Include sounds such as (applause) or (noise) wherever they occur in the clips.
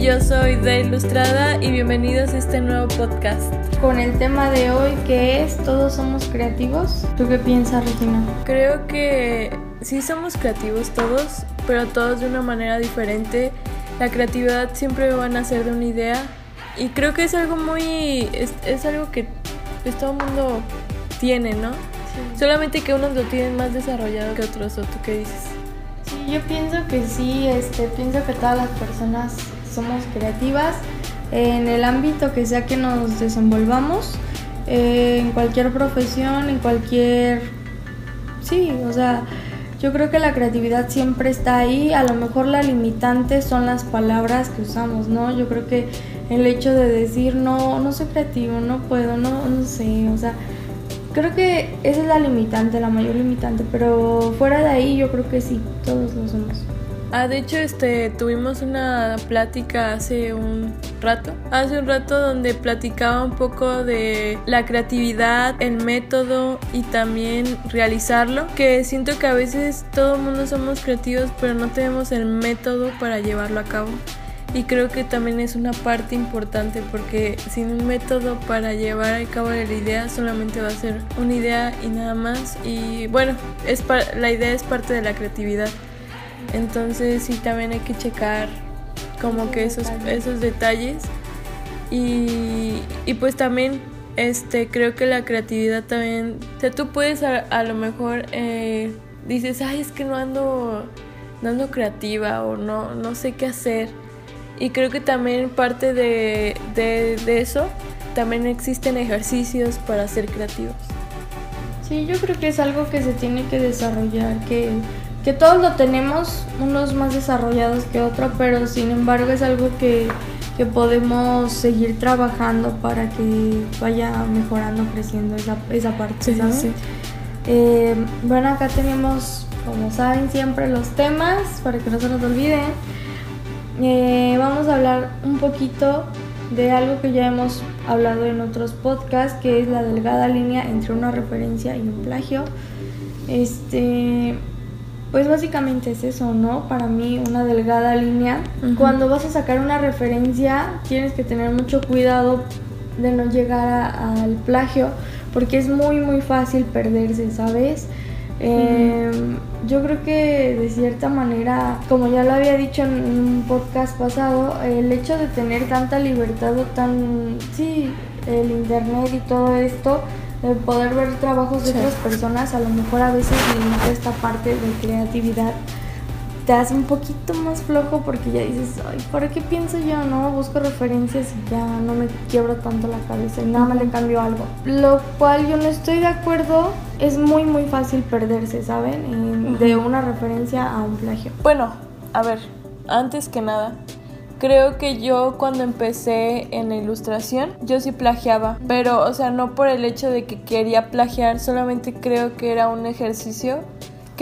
yo soy De Ilustrada y bienvenidos a este nuevo podcast. Con el tema de hoy que es Todos somos creativos. ¿Tú qué piensas, Regina? Creo que sí somos creativos todos, pero todos de una manera diferente. La creatividad siempre va a nacer de una idea y creo que es algo muy... es, algo que pues, todo el mundo tiene, ¿no? Solamente que unos lo tienen más desarrollado que otros, ¿o tú qué dices? Yo pienso que sí, este, pienso que todas las personas somos creativas en el ámbito que sea que nos desenvolvamos, eh, en cualquier profesión, en cualquier... Sí, o sea, yo creo que la creatividad siempre está ahí, a lo mejor la limitante son las palabras que usamos, ¿no? Yo creo que el hecho de decir no, no soy creativo, no puedo, no, no sé, o sea, creo que esa es la limitante, la mayor limitante, pero fuera de ahí yo creo que sí, todos lo somos. Ah, de hecho, este, tuvimos una plática hace un rato, hace un rato donde platicaba un poco de la creatividad, el método y también realizarlo, que siento que a veces todo el mundo somos creativos, pero no tenemos el método para llevarlo a cabo. Y creo que también es una parte importante porque sin un método para llevar a cabo la idea solamente va a ser una idea y nada más. Y bueno, es la idea es parte de la creatividad. Entonces sí también hay que checar como que esos, esos detalles. Y, y pues también este creo que la creatividad también, o sea, tú puedes a, lo mejor eh, dices, ay, es que no ando, no ando creativa o no, no sé qué hacer y creo que también parte de, eso, también existen ejercicios para ser creativos. Sí, yo creo que es algo que se tiene que desarrollar, que, que todos lo tenemos, unos más desarrollados que otros, pero sin embargo es algo que, podemos seguir trabajando para que vaya mejorando, creciendo esa, esa parte, ¿sabes? Eh, bueno, acá tenemos, como saben, siempre los temas para que no se nos olviden. Eh, vamos a hablar un poquito de algo que ya hemos hablado en otros podcasts, que es la delgada línea entre una referencia y un plagio. Este, pues básicamente es eso, ¿no? Para mí una delgada línea. Cuando vas a sacar una referencia, tienes que tener mucho cuidado de no llegar al plagio, porque es muy muy fácil perderse, ¿sabes? Em, yo creo que de cierta manera, como ya lo había dicho en un podcast pasado, el hecho de tener tanta libertad o tan, sí, el internet y todo esto, de poder ver trabajos de otras personas, a lo mejor a veces limita esta parte de creatividad te hace un poquito más flojo porque ya dices, ay, ¿para qué pienso yo? No, busco referencias y ya no me quiebro tanto la cabeza y nada más le cambio algo. Lo cual yo no estoy de acuerdo, es muy muy fácil perderse, ¿saben? de una referencia a un plagio. Bueno, a ver, antes que nada, creo que yo cuando empecé en ilustración, yo sí plagiaba, pero o sea, no por el hecho de que quería plagiar, solamente creo que era un ejercicio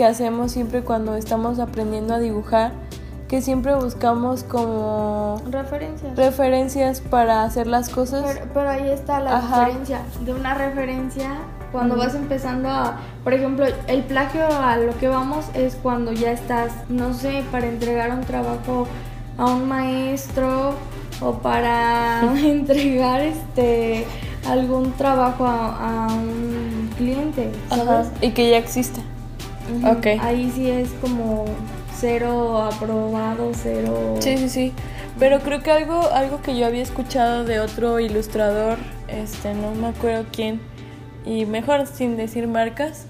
que hacemos siempre cuando estamos aprendiendo a dibujar, que siempre buscamos como referencias, referencias para hacer las cosas. Pero, ahí está la diferencia de una referencia cuando vas empezando a, por ejemplo, el plagio a lo que vamos es cuando ya estás, no sé, para entregar un trabajo a un maestro o para (laughs) entregar este algún trabajo a, un cliente, ¿sabes? Y que ya existe. Ahí sí es como cero aprobado, cero... Sí, sí, sí. Pero creo que algo, algo que yo había escuchado de otro ilustrador, este, no me acuerdo quién, y mejor sin decir marcas,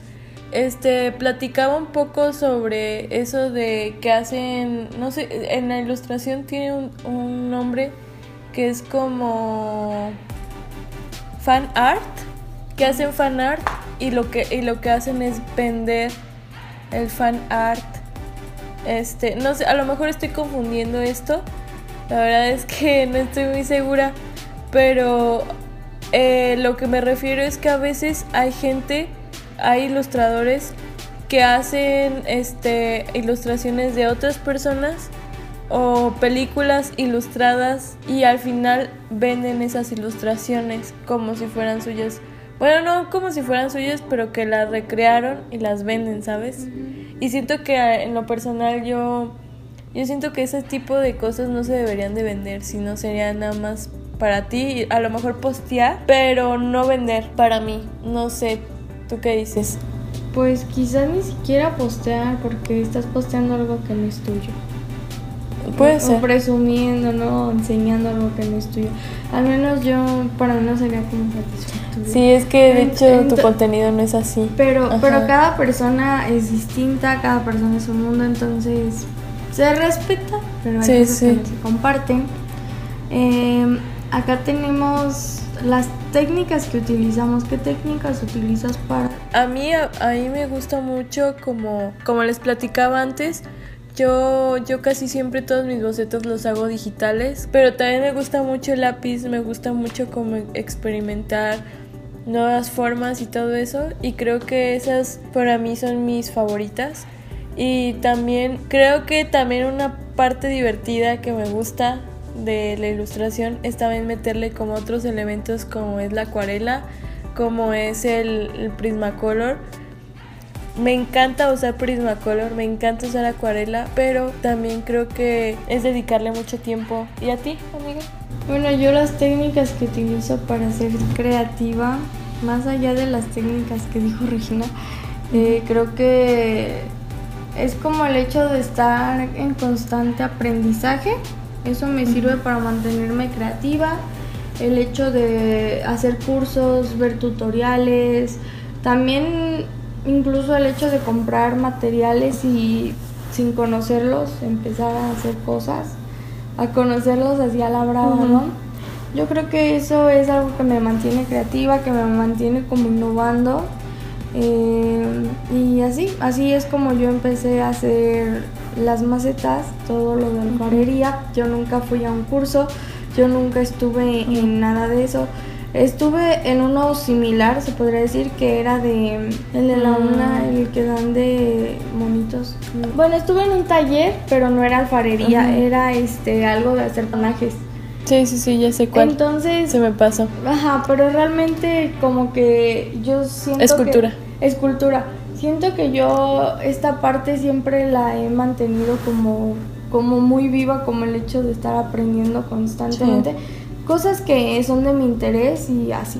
este, platicaba un poco sobre eso de que hacen, no sé, en la ilustración tiene un, un nombre que es como fan art, que hacen fan art y lo que, y lo que hacen es vender el fan art. Este, no sé, a lo mejor estoy confundiendo esto. La verdad es que (laughs) no estoy muy segura. Pero eh, lo que me refiero es que a veces hay gente, hay ilustradores que hacen este, ilustraciones de otras personas o películas ilustradas y al final venden esas ilustraciones como si fueran suyas. Bueno, no como si fueran suyas, pero que las recrearon y las venden, ¿sabes? Y siento que en lo personal yo Yo siento que ese tipo de cosas no se deberían de vender, sino sería nada más para ti, a lo mejor postear, pero no vender para mí. No sé, ¿tú qué dices? Pues quizás ni siquiera postear porque estás posteando algo que no es tuyo. Puede o, ser. O presumiendo, ¿no? Enseñando algo que no es tuyo. Al menos yo, para mí no sería como satisfactorio. Sí, es que de En- hecho en- tu contenido no es así. Pero, Ajá. pero cada persona es distinta, cada persona es un mundo, entonces se respeta, pero hay Sí, cosas sí. que no se comparten. Eh, acá tenemos las técnicas que utilizamos. ¿Qué técnicas utilizas para...? A mí, a, a mí me gusta mucho, como, como les platicaba antes, yo, yo casi siempre todos mis bocetos los hago digitales, pero también me gusta mucho el lápiz, me gusta mucho como experimentar nuevas formas y todo eso, y creo que esas para mí son mis favoritas. Y también creo que también una parte divertida que me gusta de la ilustración es también meterle como otros elementos como es la acuarela, como es el, el Prismacolor. Me encanta usar Prismacolor, me encanta usar acuarela, pero también creo que es dedicarle mucho tiempo. ¿Y a ti, amiga? Bueno, yo las técnicas que utilizo para ser creativa, más allá de las técnicas que dijo Regina, eh, creo que es como el hecho de estar en constante aprendizaje. Eso me sirve para mantenerme creativa. El hecho de hacer cursos, ver tutoriales, también incluso el hecho de comprar materiales y sin conocerlos empezar a hacer cosas, a conocerlos así a la brava. ¿no? Yo creo que eso es algo que me mantiene creativa, que me mantiene como innovando. eh, y así, así es como yo empecé a hacer las macetas, todo lo de alfarería. Yo nunca fui a un curso, yo nunca estuve en nada de eso. Estuve en uno similar, se podría decir, que era de el de la Mm. una, el que dan de monitos. Bueno, estuve en un taller, pero no era alfarería, era este algo de hacer panajes. Sí, sí, sí, ya sé cuál. Entonces, Se me pasó. Ajá, pero realmente como que yo siento Escultura. que escultura. Siento que yo esta parte siempre la he mantenido como como muy viva como el hecho de estar aprendiendo constantemente cosas que son de mi interés y así.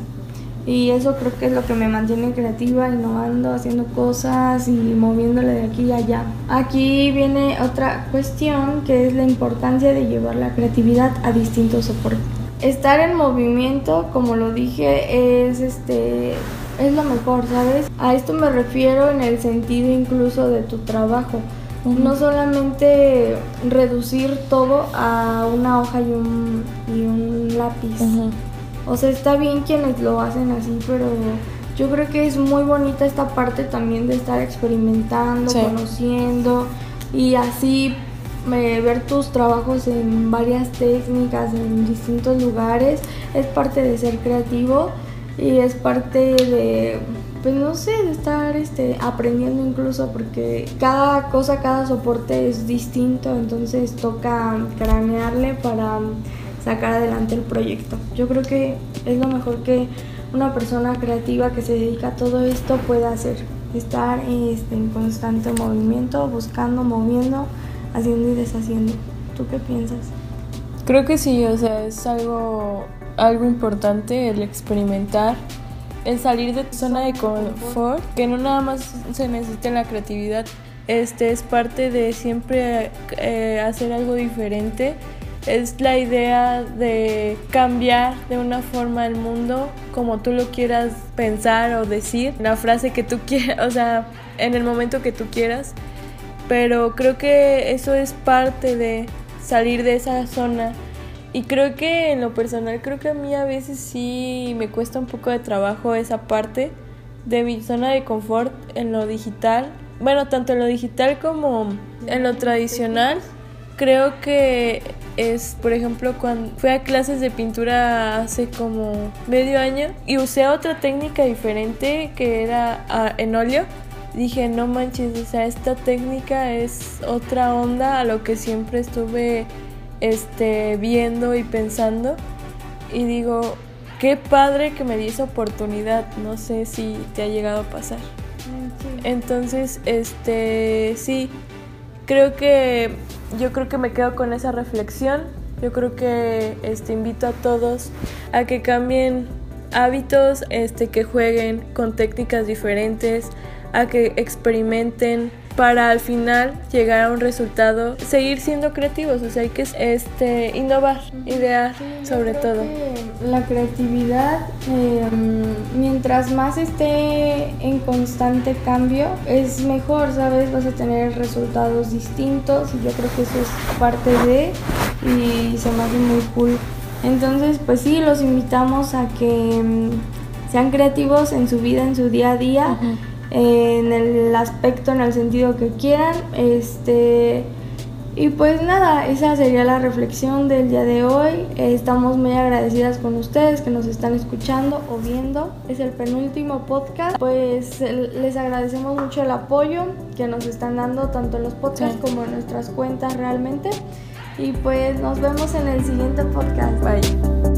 Y eso creo que es lo que me mantiene creativa, innovando, haciendo cosas y moviéndole de aquí a allá. Aquí viene otra cuestión que es la importancia de llevar la creatividad a distintos soportes. Estar en movimiento, como lo dije, es este es lo mejor, ¿sabes? A esto me refiero en el sentido incluso de tu trabajo. No solamente reducir todo a una hoja y un, y un lápiz. Ujú. O sea, está bien quienes lo hacen así, pero yo creo que es muy bonita esta parte también de estar experimentando, Sí. conociendo y así eh, ver tus trabajos en varias técnicas, en distintos lugares. Es parte de ser creativo y es parte de, pues no sé, de estar este, aprendiendo incluso porque cada cosa, cada soporte es distinto, entonces toca cranearle para sacar adelante el proyecto. Yo creo que es lo mejor que una persona creativa que se dedica a todo esto puede hacer. Estar este, en constante movimiento, buscando, moviendo, haciendo y deshaciendo. ¿Tú qué piensas? Creo que sí, o sea, es algo, algo importante el experimentar, el salir de tu zona de confort, que no nada más se necesita la creatividad, este es parte de siempre eh, hacer algo diferente. Es la idea de cambiar de una forma el mundo como tú lo quieras pensar o decir, la frase que tú quieras, (laughs) o sea, en el momento que tú quieras. Pero creo que eso es parte de salir de esa zona. Y creo que en lo personal, creo que a mí a veces sí me cuesta un poco de trabajo esa parte de mi zona de confort en lo digital. Bueno, tanto en lo digital como en lo tradicional. Creo que es, por ejemplo, cuando fui a clases de pintura hace como medio año y usé otra técnica diferente que era ah, en óleo dije, no manches, o sea, esta técnica es otra onda a lo que siempre estuve este, viendo y pensando. Y digo, qué padre que me di esa oportunidad. No sé si te ha llegado a pasar. Entonces, este, sí, creo que yo creo que me quedo con esa reflexión. Yo creo que este invito a todos a que cambien hábitos, este que jueguen con técnicas diferentes, a que experimenten para al final llegar a un resultado, seguir siendo creativos, o sea, hay que este, innovar, idear sobre todo. La creatividad, em, mientras más esté en constante cambio, es mejor, ¿sabes? Vas a tener resultados distintos y yo creo que eso es parte de y se me hace muy cool. Entonces, pues sí, los invitamos a que em, sean creativos en su vida, en su día a día en el aspecto, en el sentido que quieran. Este, y pues nada, esa sería la reflexión del día de hoy. Estamos muy agradecidas con ustedes que nos están escuchando o viendo. Es el penúltimo podcast. Pues les agradecemos mucho el apoyo que nos están dando tanto en los podcasts como en nuestras cuentas realmente. Y pues nos vemos en el siguiente podcast. Bye.